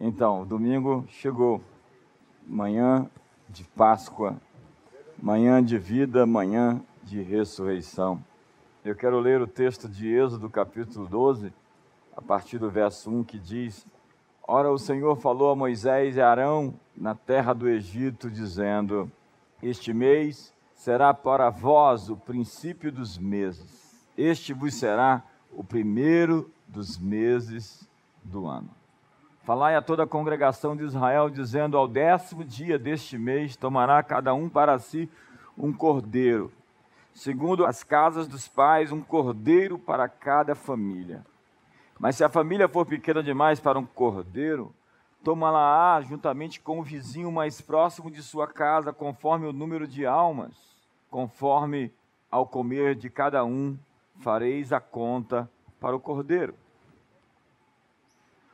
Então, domingo chegou, manhã de Páscoa, manhã de vida, manhã de ressurreição. Eu quero ler o texto de Êxodo, capítulo 12, a partir do verso 1, que diz: Ora, o Senhor falou a Moisés e Arão na terra do Egito, dizendo: Este mês será para vós o princípio dos meses. Este vos será o primeiro dos meses do ano. Falai a toda a congregação de Israel, dizendo: Ao décimo dia deste mês tomará cada um para si um cordeiro, segundo as casas dos pais, um cordeiro para cada família. Mas se a família for pequena demais para um cordeiro, toma-la-á juntamente com o vizinho mais próximo de sua casa, conforme o número de almas, conforme ao comer de cada um, fareis a conta para o cordeiro.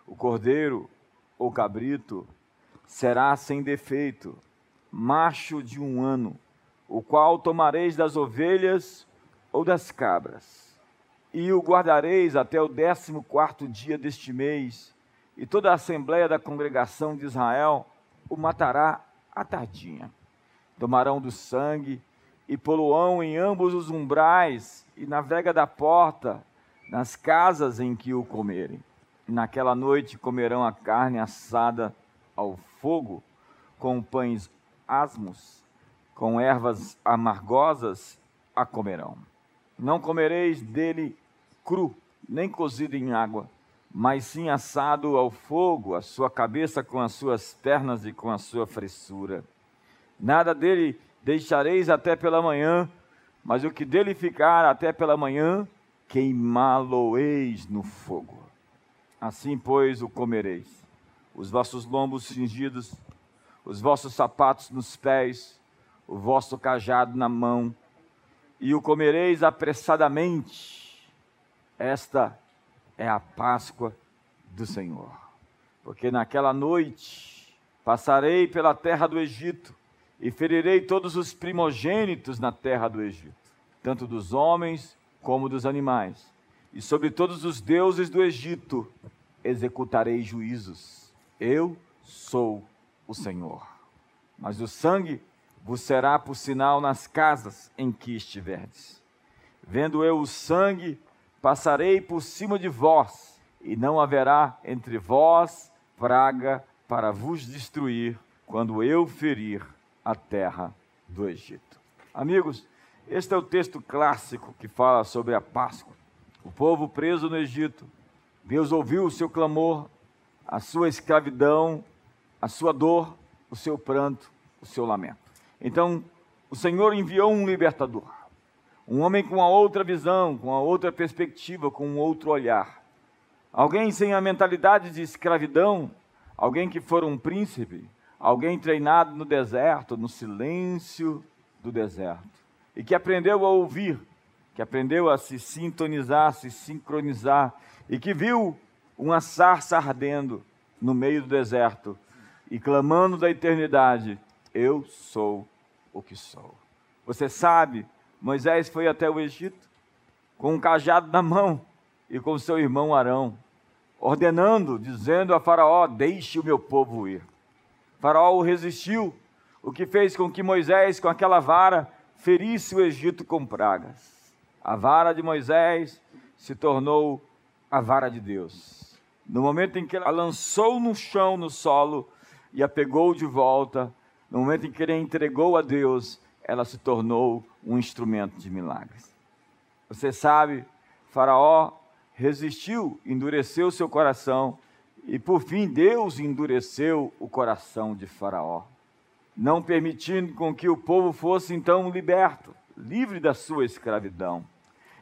O cordeiro ou cabrito será sem defeito, macho de um ano, o qual tomareis das ovelhas ou das cabras, e o guardareis até o décimo quarto dia deste mês, e toda a assembleia da congregação de Israel o matará à tardinha. Tomarão do sangue e poluão em ambos os umbrais e na vega da porta, nas casas em que o comerem Naquela noite comerão a carne assada ao fogo, com pães asmos, com ervas amargosas a comerão. Não comereis dele cru, nem cozido em água, mas sim assado ao fogo, a sua cabeça com as suas pernas e com a sua fressura. Nada dele deixareis até pela manhã, mas o que dele ficar até pela manhã, queimá-lo-eis no fogo. Assim, pois, o comereis. Os vossos lombos cingidos, os vossos sapatos nos pés, o vosso cajado na mão, e o comereis apressadamente. Esta é a Páscoa do Senhor. Porque naquela noite passarei pela terra do Egito e ferirei todos os primogênitos na terra do Egito, tanto dos homens como dos animais e sobre todos os deuses do Egito executarei juízos. Eu sou o Senhor. Mas o sangue vos será por sinal nas casas em que estiverdes. Vendo eu o sangue, passarei por cima de vós, e não haverá entre vós praga para vos destruir, quando eu ferir a terra do Egito. Amigos, este é o texto clássico que fala sobre a Páscoa. O povo preso no Egito. Deus ouviu o seu clamor, a sua escravidão, a sua dor, o seu pranto, o seu lamento. Então, o Senhor enviou um libertador, um homem com uma outra visão, com uma outra perspectiva, com um outro olhar. Alguém sem a mentalidade de escravidão, alguém que for um príncipe, alguém treinado no deserto, no silêncio do deserto, e que aprendeu a ouvir que aprendeu a se sintonizar, se sincronizar, e que viu uma sarça ardendo no meio do deserto e clamando da eternidade: Eu sou o que sou. Você sabe, Moisés foi até o Egito com um cajado na mão e com seu irmão Arão, ordenando, dizendo a Faraó: Deixe o meu povo ir. Faraó resistiu, o que fez com que Moisés, com aquela vara, ferisse o Egito com pragas. A vara de Moisés se tornou a vara de Deus. No momento em que ela lançou no chão, no solo, e a pegou de volta, no momento em que ele a entregou a Deus, ela se tornou um instrumento de milagres. Você sabe, Faraó resistiu, endureceu seu coração, e por fim Deus endureceu o coração de Faraó, não permitindo com que o povo fosse então liberto, livre da sua escravidão.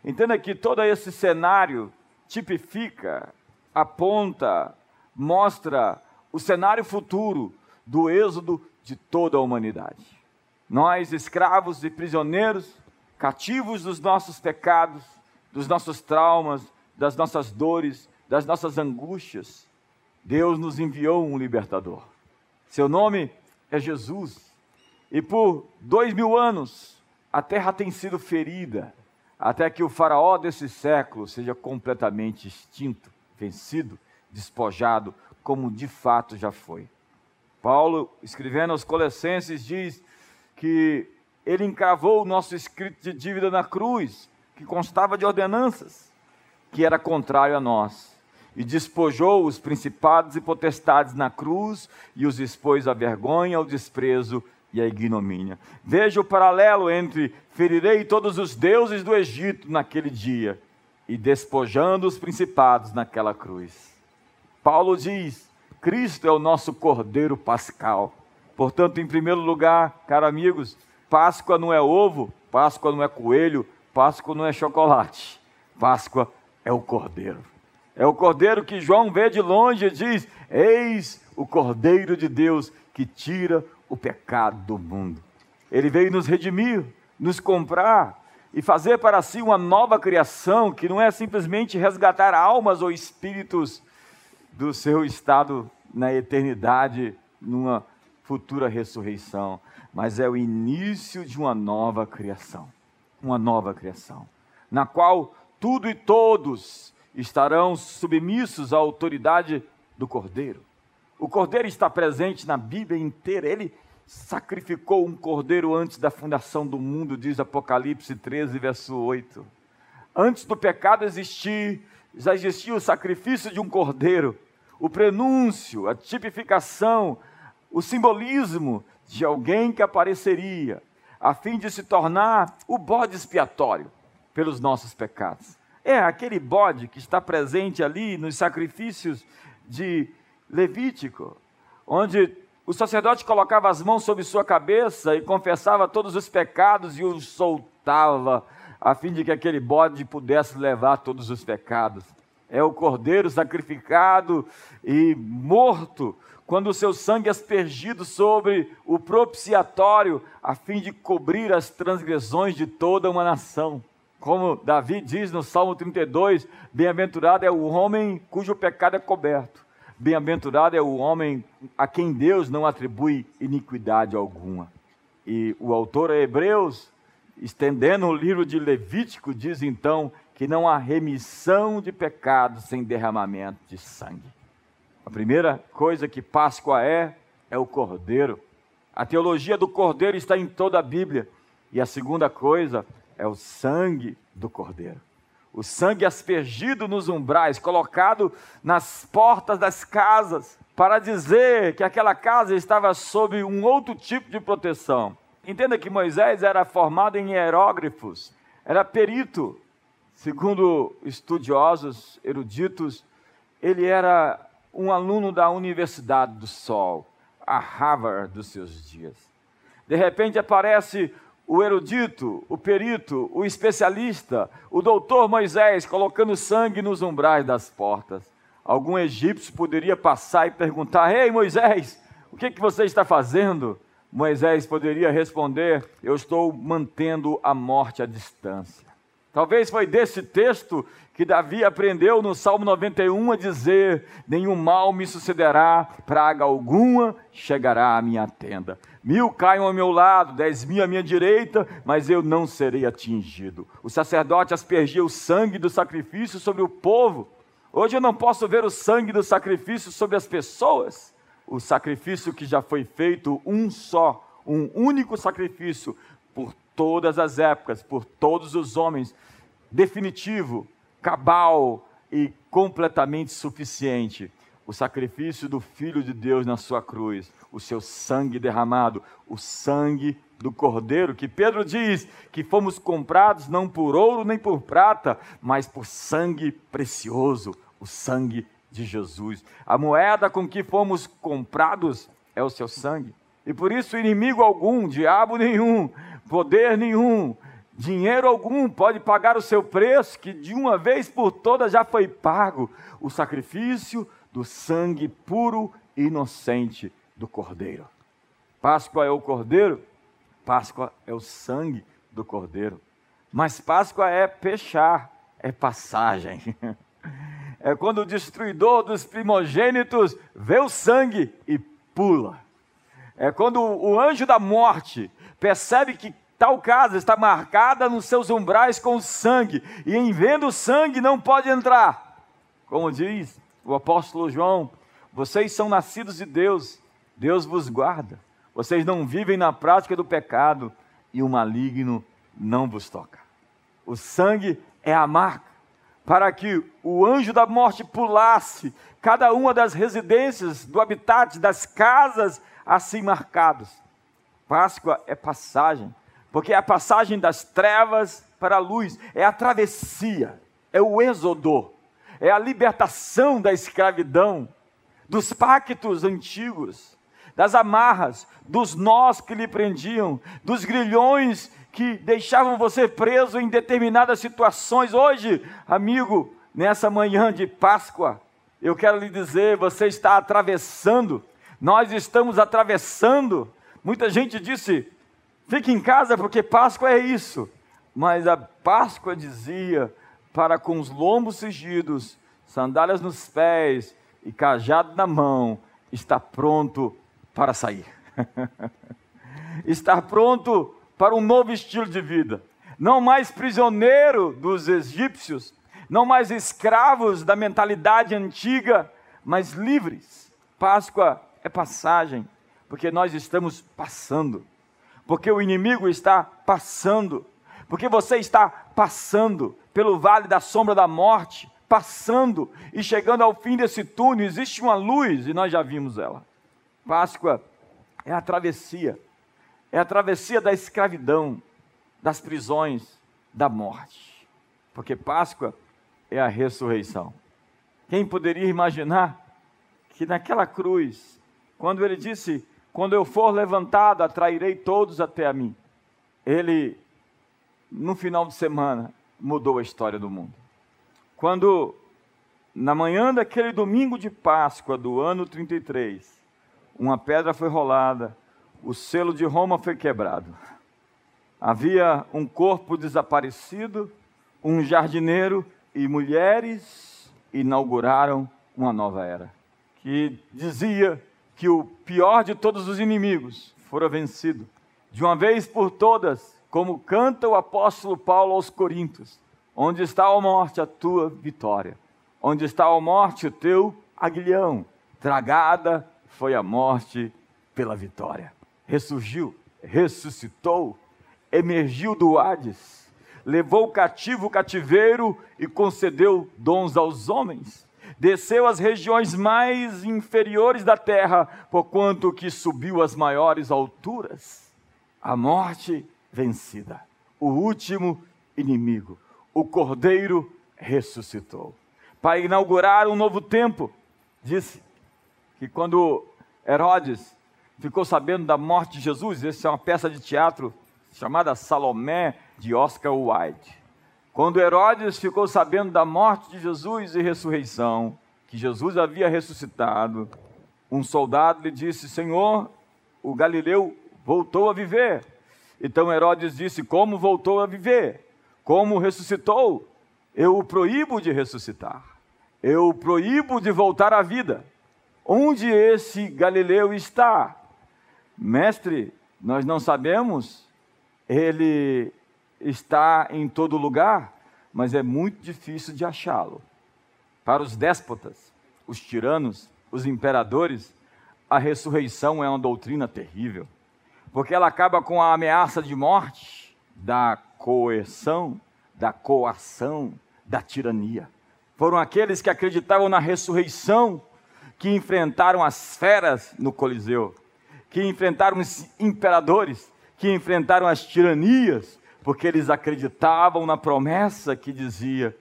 Entenda que todo esse cenário tipifica, aponta, mostra o cenário futuro do êxodo de toda a humanidade. Nós, escravos e prisioneiros, cativos dos nossos pecados, dos nossos traumas, das nossas dores, das nossas angústias, Deus nos enviou um libertador. Seu nome é Jesus. E por dois mil anos, a terra tem sido ferida, até que o faraó desse século seja completamente extinto, vencido, despojado como de fato já foi. Paulo, escrevendo aos Colossenses, diz que ele encravou o nosso escrito de dívida na cruz, que constava de ordenanças, que era contrário a nós, e despojou os principados e potestades na cruz e os expôs à vergonha, ao desprezo e à ignomínia. Veja o paralelo entre ferirei todos os deuses do Egito naquele dia e despojando os principados naquela cruz. Paulo diz: Cristo é o nosso Cordeiro Pascal. Portanto, em primeiro lugar, caros amigos, Páscoa não é ovo, Páscoa não é coelho, Páscoa não é chocolate. Páscoa é o Cordeiro. É o Cordeiro que João vê de longe e diz: Eis o Cordeiro de Deus que tira o pecado do mundo. Ele veio nos redimir, nos comprar e fazer para si uma nova criação, que não é simplesmente resgatar almas ou espíritos do seu estado na eternidade, numa futura ressurreição, mas é o início de uma nova criação. Uma nova criação, na qual tudo e todos estarão submissos à autoridade do Cordeiro. O Cordeiro está presente na Bíblia inteira, ele sacrificou um cordeiro antes da fundação do mundo, diz Apocalipse 13, verso 8. Antes do pecado existir, já existia o sacrifício de um cordeiro, o prenúncio, a tipificação, o simbolismo de alguém que apareceria, a fim de se tornar o bode expiatório pelos nossos pecados. É aquele bode que está presente ali nos sacrifícios de Levítico, onde o sacerdote colocava as mãos sobre sua cabeça e confessava todos os pecados e os soltava, a fim de que aquele bode pudesse levar todos os pecados. É o cordeiro sacrificado e morto, quando o seu sangue é aspergido sobre o propiciatório, a fim de cobrir as transgressões de toda uma nação. Como Davi diz no Salmo 32, bem-aventurado é o homem cujo pecado é coberto. Bem-aventurado é o homem a quem Deus não atribui iniquidade alguma. E o autor a Hebreus, estendendo o livro de Levítico, diz então que não há remissão de pecados sem derramamento de sangue. A primeira coisa que Páscoa é, é o cordeiro. A teologia do cordeiro está em toda a Bíblia. E a segunda coisa é o sangue do cordeiro o sangue aspergido nos umbrais, colocado nas portas das casas, para dizer que aquela casa estava sob um outro tipo de proteção. Entenda que Moisés era formado em hierógrafos, era perito, segundo estudiosos eruditos, ele era um aluno da Universidade do Sol, a Harvard dos seus dias. De repente aparece o erudito, o perito, o especialista, o doutor Moisés colocando sangue nos umbrais das portas. Algum egípcio poderia passar e perguntar: Ei Moisés, o que, que você está fazendo? Moisés poderia responder: Eu estou mantendo a morte à distância. Talvez foi desse texto que Davi aprendeu no Salmo 91 a dizer: Nenhum mal me sucederá, praga alguma chegará à minha tenda. Mil caiam ao meu lado, dez mil à minha direita, mas eu não serei atingido. O sacerdote aspergia o sangue do sacrifício sobre o povo. Hoje eu não posso ver o sangue do sacrifício sobre as pessoas. O sacrifício que já foi feito, um só, um único sacrifício, todas as épocas, por todos os homens, definitivo, cabal e completamente suficiente o sacrifício do Filho de Deus na sua cruz, o seu sangue derramado, o sangue do Cordeiro, que Pedro diz que fomos comprados não por ouro nem por prata, mas por sangue precioso, o sangue de Jesus. A moeda com que fomos comprados é o seu sangue. E por isso, inimigo algum, diabo nenhum, poder nenhum, dinheiro algum pode pagar o seu preço, que de uma vez por todas já foi pago o sacrifício do sangue puro e inocente do Cordeiro. Páscoa é o Cordeiro, Páscoa é o sangue do Cordeiro. Mas Páscoa é pechar, é passagem. É quando o destruidor dos primogênitos vê o sangue e pula. É quando o anjo da morte percebe que tal casa está marcada nos seus umbrais com sangue, e em vendo sangue não pode entrar. Como diz o apóstolo João, vocês são nascidos de Deus, Deus vos guarda. Vocês não vivem na prática do pecado e o maligno não vos toca. O sangue é a marca para que o anjo da morte pulasse cada uma das residências, do habitat, das casas assim marcados. Páscoa é passagem, porque é a passagem das trevas para a luz, é a travessia, é o êxodo, é a libertação da escravidão, dos pactos antigos, das amarras, dos nós que lhe prendiam, dos grilhões que deixavam você preso em determinadas situações. Hoje, amigo, nessa manhã de Páscoa, eu quero lhe dizer: você está atravessando, nós estamos atravessando. Muita gente disse: fique em casa porque Páscoa é isso. Mas a Páscoa dizia para com os lombos cingidos, sandálias nos pés e cajado na mão, está pronto para sair. estar pronto para um novo estilo de vida. Não mais prisioneiro dos egípcios, não mais escravos da mentalidade antiga, mas livres. Páscoa é passagem, porque nós estamos passando, porque o inimigo está passando, porque você está passando pelo vale da sombra da morte, passando e chegando ao fim desse túnel, existe uma luz e nós já vimos ela. Páscoa é a travessia é a travessia da escravidão, das prisões, da morte. Porque Páscoa é a ressurreição. Quem poderia imaginar que naquela cruz, quando ele disse: Quando eu for levantado, atrairei todos até a mim, ele, no final de semana, mudou a história do mundo. Quando, na manhã daquele domingo de Páscoa do ano 33, uma pedra foi rolada o selo de Roma foi quebrado. Havia um corpo desaparecido, um jardineiro e mulheres inauguraram uma nova era, que dizia que o pior de todos os inimigos fora vencido, de uma vez por todas, como canta o apóstolo Paulo aos Coríntios: Onde está a morte, a tua vitória? Onde está a morte, o teu aguilhão? Tragada foi a morte pela vitória ressurgiu, ressuscitou, emergiu do Hades, levou cativo o cativeiro e concedeu dons aos homens. Desceu às regiões mais inferiores da terra, porquanto que subiu às maiores alturas. A morte vencida, o último inimigo, o cordeiro ressuscitou. Para inaugurar um novo tempo, disse que quando Herodes ficou sabendo da morte de Jesus. Essa é uma peça de teatro chamada Salomé, de Oscar Wilde. Quando Herodes ficou sabendo da morte de Jesus e ressurreição, que Jesus havia ressuscitado, um soldado lhe disse: Senhor, o Galileu voltou a viver. Então Herodes disse: Como voltou a viver? Como ressuscitou? Eu o proíbo de ressuscitar. Eu o proíbo de voltar à vida. Onde esse Galileu está? Mestre, nós não sabemos, ele está em todo lugar, mas é muito difícil de achá-lo. Para os déspotas, os tiranos, os imperadores, a ressurreição é uma doutrina terrível, porque ela acaba com a ameaça de morte, da coerção, da coação, da tirania. Foram aqueles que acreditavam na ressurreição que enfrentaram as feras no Coliseu que enfrentaram os imperadores, que enfrentaram as tiranias, porque eles acreditavam na promessa que dizia: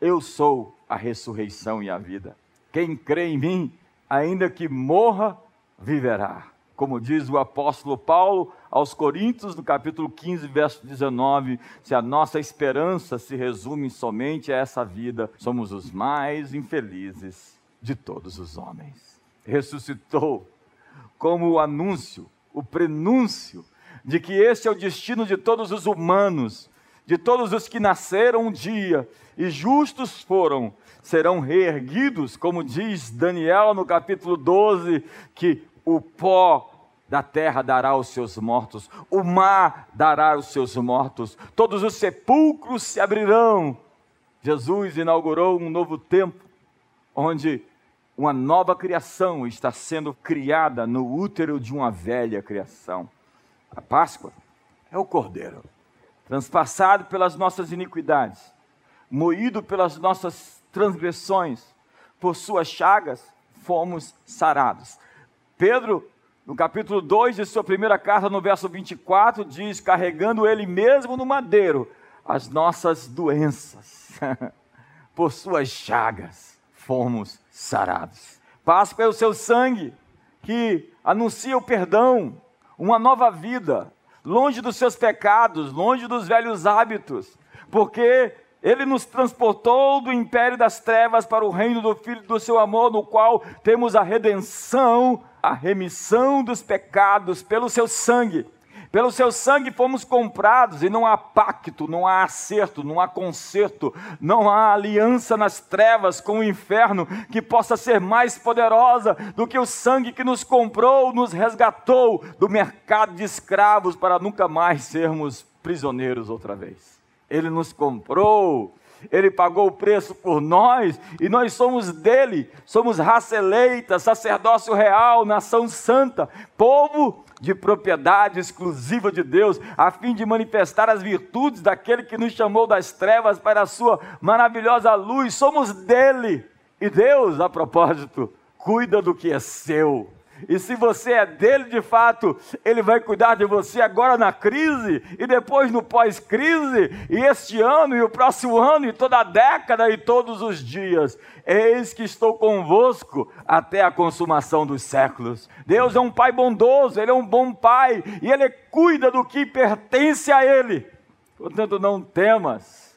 Eu sou a ressurreição e a vida. Quem crê em mim, ainda que morra, viverá. Como diz o apóstolo Paulo aos Coríntios, no capítulo 15, verso 19: se a nossa esperança se resume somente a essa vida, somos os mais infelizes de todos os homens. Ressuscitou como o anúncio, o prenúncio de que esse é o destino de todos os humanos, de todos os que nasceram um dia e justos foram, serão reerguidos, como diz Daniel no capítulo 12, que o pó da terra dará os seus mortos, o mar dará os seus mortos, todos os sepulcros se abrirão. Jesus inaugurou um novo tempo, onde uma nova criação está sendo criada no útero de uma velha criação. A Páscoa é o Cordeiro, transpassado pelas nossas iniquidades, moído pelas nossas transgressões, por suas chagas fomos sarados. Pedro, no capítulo 2 de sua primeira carta, no verso 24, diz: carregando ele mesmo no madeiro as nossas doenças, por suas chagas fomos sarados. Páscoa é o seu sangue que anuncia o perdão, uma nova vida, longe dos seus pecados, longe dos velhos hábitos, porque ele nos transportou do império das trevas para o reino do Filho do seu amor, no qual temos a redenção, a remissão dos pecados pelo seu sangue. Pelo seu sangue fomos comprados e não há pacto, não há acerto, não há conserto, não há aliança nas trevas com o inferno que possa ser mais poderosa do que o sangue que nos comprou, nos resgatou do mercado de escravos para nunca mais sermos prisioneiros outra vez. Ele nos comprou, ele pagou o preço por nós e nós somos dele, somos raça eleita, sacerdócio real, nação santa, povo de propriedade exclusiva de Deus, a fim de manifestar as virtudes daquele que nos chamou das trevas para a sua maravilhosa luz. Somos dele. E Deus, a propósito, cuida do que é seu. E se você é dele de fato, ele vai cuidar de você agora na crise e depois no pós-crise, e este ano e o próximo ano e toda a década e todos os dias. Eis que estou convosco até a consumação dos séculos. Deus é um pai bondoso, ele é um bom pai e ele cuida do que pertence a ele. Portanto, não temas,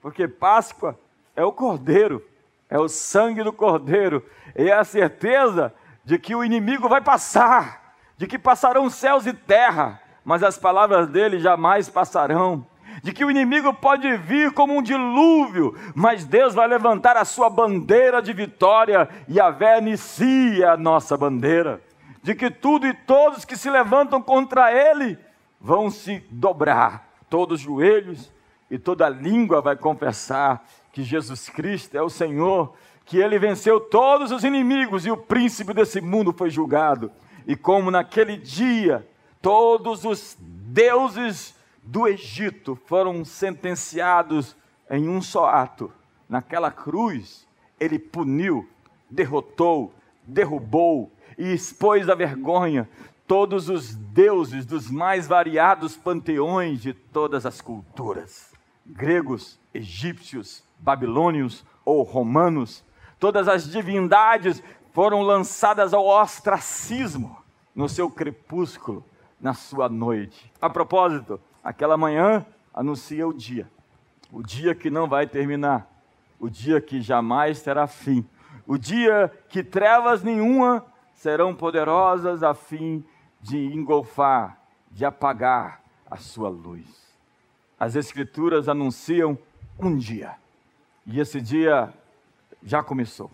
porque Páscoa é o cordeiro, é o sangue do cordeiro, e é a certeza de que o inimigo vai passar, de que passarão céus e terra, mas as palavras dele jamais passarão. De que o inimigo pode vir como um dilúvio, mas Deus vai levantar a sua bandeira de vitória e a vé inicia a nossa bandeira. De que tudo e todos que se levantam contra ele vão se dobrar, todos os joelhos e toda língua vai confessar que Jesus Cristo é o Senhor que ele venceu todos os inimigos e o príncipe desse mundo foi julgado. E como naquele dia todos os deuses do Egito foram sentenciados em um só ato, naquela cruz, ele puniu, derrotou, derrubou e expôs a vergonha todos os deuses dos mais variados panteões de todas as culturas, gregos, egípcios, babilônios ou romanos, todas as divindades foram lançadas ao ostracismo no seu crepúsculo, na sua noite. A propósito, aquela manhã anuncia o dia, o dia que não vai terminar, o dia que jamais terá fim, o dia que trevas nenhuma serão poderosas a fim de engolfar, de apagar a sua luz. As Escrituras anunciam um dia, e esse dia já começou.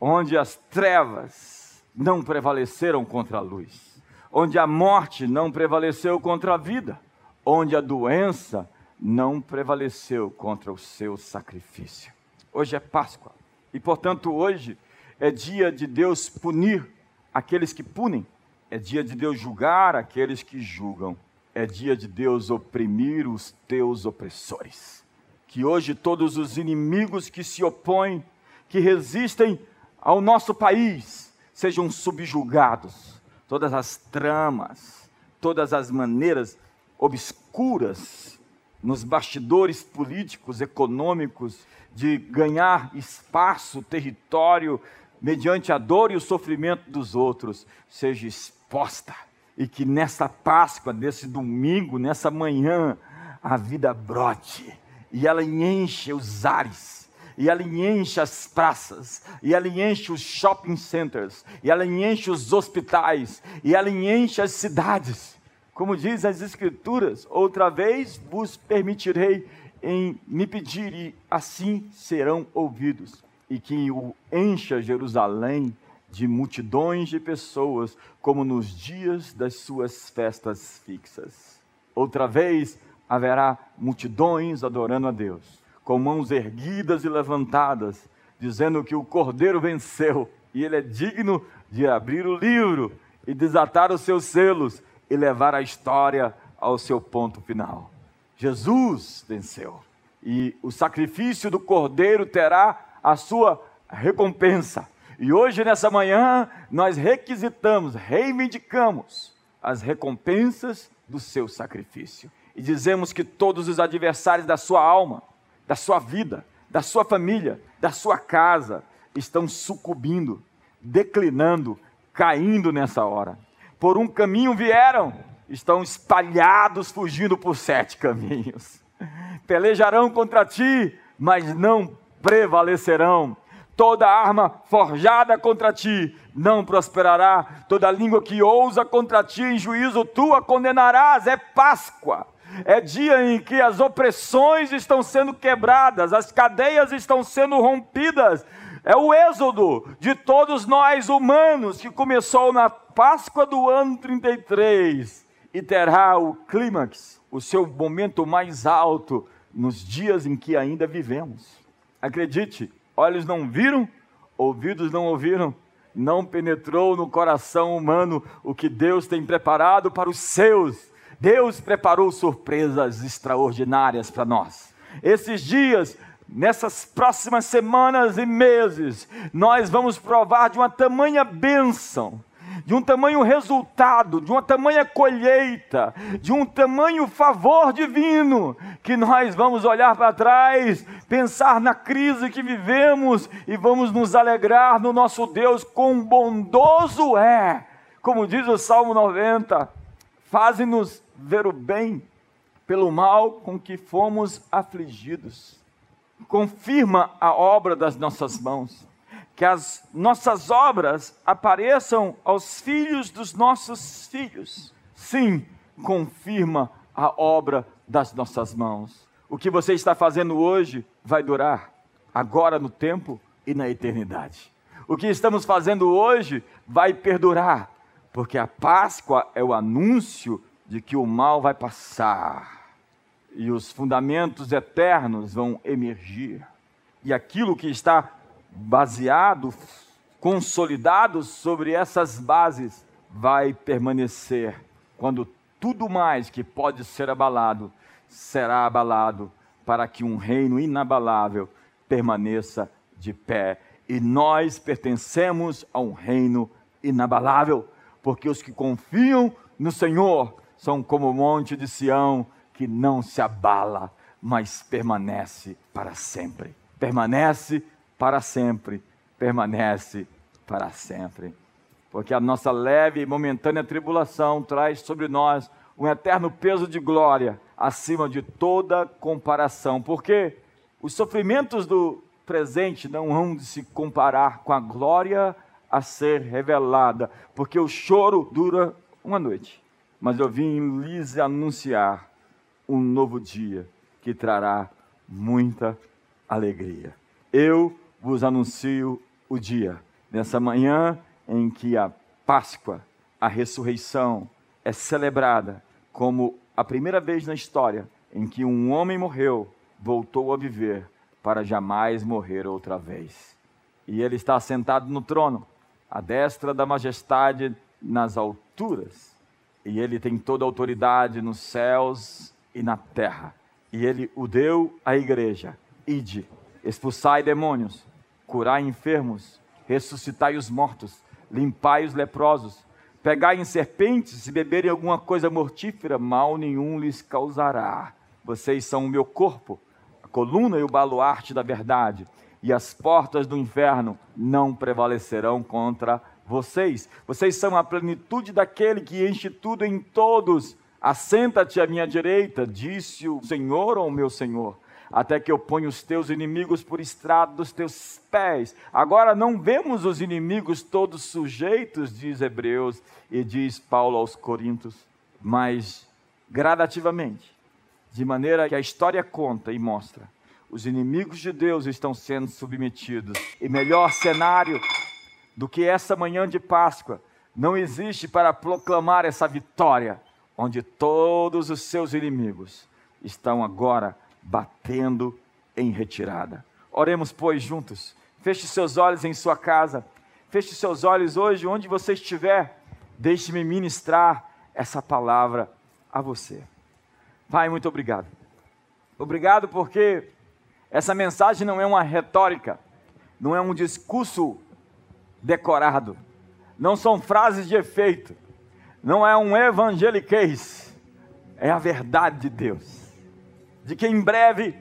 Onde as trevas não prevaleceram contra a luz, onde a morte não prevaleceu contra a vida, onde a doença não prevaleceu contra o seu sacrifício. Hoje é Páscoa e, portanto, hoje é dia de Deus punir aqueles que punem, é dia de Deus julgar aqueles que julgam, é dia de Deus oprimir os teus opressores. Que hoje todos os inimigos que se opõem que resistem ao nosso país sejam subjugados. Todas as tramas, todas as maneiras obscuras nos bastidores políticos, econômicos, de ganhar espaço, território, mediante a dor e o sofrimento dos outros, seja exposta. E que nessa Páscoa, nesse domingo, nessa manhã, a vida brote e ela enche os ares e ela enche as praças, e ela enche os shopping centers, e ela enche os hospitais, e ela enche as cidades. Como diz as Escrituras, outra vez vos permitirei em me pedir, e assim serão ouvidos. E que o encha Jerusalém de multidões de pessoas, como nos dias das suas festas fixas. Outra vez haverá multidões adorando a Deus com mãos erguidas e levantadas, dizendo que o Cordeiro venceu e ele é digno de abrir o livro e desatar os seus selos e levar a história ao seu ponto final. Jesus venceu e o sacrifício do cordeiro terá a sua recompensa. E hoje, nessa manhã, nós requisitamos, reivindicamos as recompensas do seu sacrifício. E dizemos que todos os adversários da sua alma, da sua vida, da sua família, da sua casa, estão sucumbindo, declinando, caindo nessa hora. Por um caminho vieram, estão espalhados, fugindo por sete caminhos. Pelejarão contra ti, mas não prevalecerão. Toda arma forjada contra ti não prosperará. Toda língua que ousa contra ti em juízo, tu a condenarás. É Páscoa. É dia em que as opressões estão sendo quebradas, as cadeias estão sendo rompidas. É o êxodo de todos nós humanos que começou na Páscoa do ano 33 e terá o clímax, o seu momento mais alto nos dias em que ainda vivemos. Acredite, olhos não viram, ouvidos não ouviram, não penetrou no coração humano o que Deus tem preparado para os seus. Deus preparou surpresas extraordinárias para nós. Esses dias, nessas próximas semanas e meses, nós vamos provar de uma tamanha bênção de um tamanho resultado, de uma tamanha colheita, de um tamanho favor divino, que nós vamos olhar para trás, pensar na crise que vivemos e vamos nos alegrar no nosso Deus, quão bondoso é. Como diz o Salmo 90, faze-nos ver o bem pelo mal com que fomos afligidos. Confirma a obra das nossas mãos que as nossas obras apareçam aos filhos dos nossos filhos. Sim, confirma a obra das nossas mãos. O que você está fazendo hoje vai durar agora no tempo e na eternidade. O que estamos fazendo hoje vai perdurar, porque a Páscoa é o anúncio de que o mal vai passar e os fundamentos eternos vão emergir. E aquilo que está baseado, consolidado sobre essas bases, vai permanecer quando tudo mais que pode ser abalado será abalado, para que um reino inabalável permaneça de pé. E nós pertencemos a um reino inabalável, porque os que confiam no Senhor são como o monte de Sião, que não se abala, mas permanece para sempre. Permanece para sempre, permanece para sempre. Porque a nossa leve e momentânea tribulação traz sobre nós um eterno peso de glória acima de toda comparação. Porque os sofrimentos do presente não vão se comparar com a glória a ser revelada, porque o choro dura uma noite. Mas eu vim lhes anunciar um novo dia que trará muita alegria. Eu vos anuncio o dia, nessa manhã em que a Páscoa, a ressurreição, é celebrada como a primeira vez na história em que um homem morreu, voltou a viver para jamais morrer outra vez. E ele está sentado no trono, à destra da majestade nas alturas, e ele tem toda a autoridade nos céus e na terra. E ele o deu à igreja: ide, expulsai demônios curai enfermos, ressuscitai os mortos, limpai os leprosos, pegai em serpentes e beberem alguma coisa mortífera, mal nenhum lhes causará. Vocês são o meu corpo, a coluna e o baluarte da verdade, e as portas do inferno não prevalecerão contra vocês. Vocês são a plenitude daquele que enche tudo em todos. Assenta-te à minha direita, disse o Senhor ou meu Senhor até que eu ponha os teus inimigos por estrado dos teus pés. Agora não vemos os inimigos todos sujeitos, diz Hebreus e diz Paulo aos Coríntios, mas gradativamente, de maneira que a história conta e mostra, os inimigos de Deus estão sendo submetidos. E melhor cenário do que essa manhã de Páscoa não existe para proclamar essa vitória, onde todos os seus inimigos estão agora batendo em retirada. Oremos, pois, juntos. Feche seus olhos em sua casa. feche seus olhos hoje, onde você estiver, deixe-me ministrar essa palavra a você. Pai, muito obrigado. Obrigado porque essa mensagem não é uma retórica, não é um discurso decorado, não são frases de efeito, não é um evangeliquez, é a verdade de Deus, de que em breve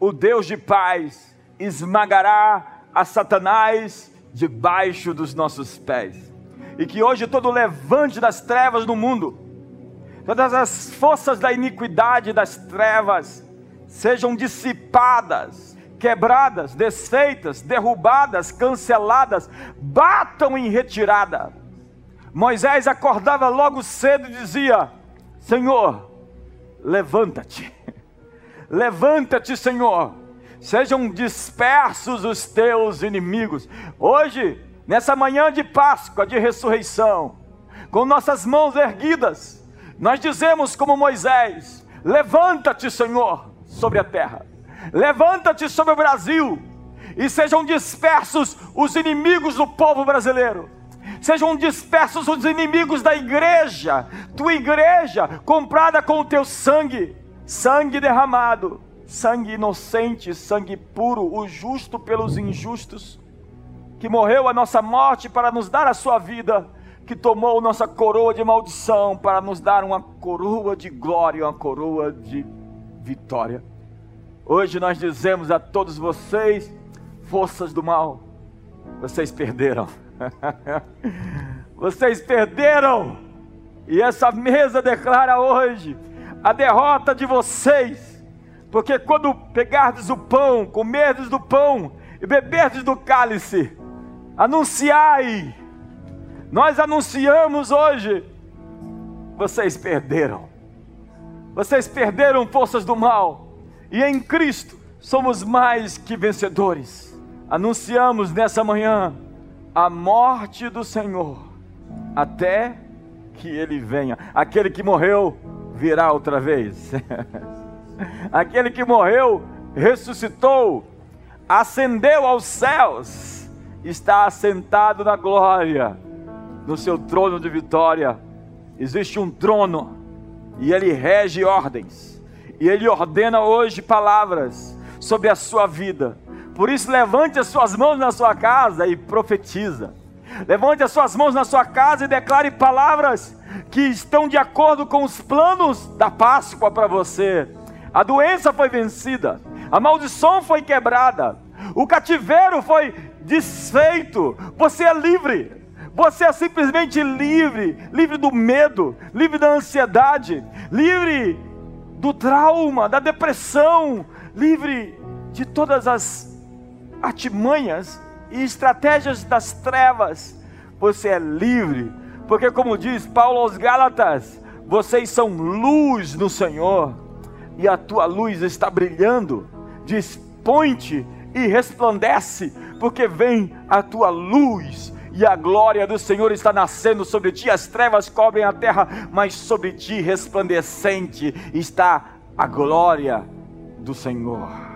o Deus de paz esmagará a Satanás debaixo dos nossos pés, e que hoje todo levante das trevas no mundo, todas as forças da iniquidade das trevas, sejam dissipadas, quebradas, desfeitas, derrubadas, canceladas, batam em retirada. Moisés acordava logo cedo e dizia: Senhor, levanta-te, levanta-te, Senhor, sejam dispersos os teus inimigos. Hoje, nessa manhã de Páscoa, de ressurreição, com nossas mãos erguidas, nós dizemos como Moisés: Levanta-te, Senhor, sobre a terra. Levanta-te sobre o Brasil e sejam dispersos os inimigos do povo brasileiro. Sejam dispersos os inimigos da igreja, tua igreja, comprada com o teu sangue, sangue derramado, sangue inocente, sangue puro, o justo pelos injustos, que morreu a nossa morte para nos dar a sua vida, que tomou nossa coroa de maldição para nos dar uma coroa de glória, uma coroa de vitória. Hoje nós dizemos a todos vocês, forças do mal, vocês perderam. vocês perderam. E essa mesa declara hoje a derrota de vocês. Porque quando pegardes o pão, comerdes do pão e beberdes do cálice, anunciai. Nós anunciamos hoje, vocês perderam. Vocês perderam forças do mal, e em Cristo somos mais que vencedores. Anunciamos nessa manhã a morte do Senhor, até que Ele venha. Aquele que morreu virá outra vez. Aquele que morreu ressuscitou, ascendeu aos céus, está assentado na glória, no seu trono de vitória. Existe um trono e ele rege ordens, e ele ordena hoje palavras sobre a sua vida. Por isso, levante as suas mãos na sua casa e profetiza. Levante as suas mãos na sua casa e declare palavras que estão de acordo com os planos da Páscoa para você. A doença foi vencida, a maldição foi quebrada, o cativeiro foi desfeito, você é livre. Você é simplesmente livre, livre do medo, livre da ansiedade, livre do trauma, da depressão, livre de todas as artimanhas e estratégias das trevas. Você é livre, porque, como diz Paulo aos Gálatas, vocês são luz no Senhor, e a tua luz está brilhando. Diz: põe-te e resplandece, porque vem a tua luz e a glória do Senhor está nascendo sobre ti, as trevas cobrem a terra, mas sobre ti resplandecente está a glória do Senhor.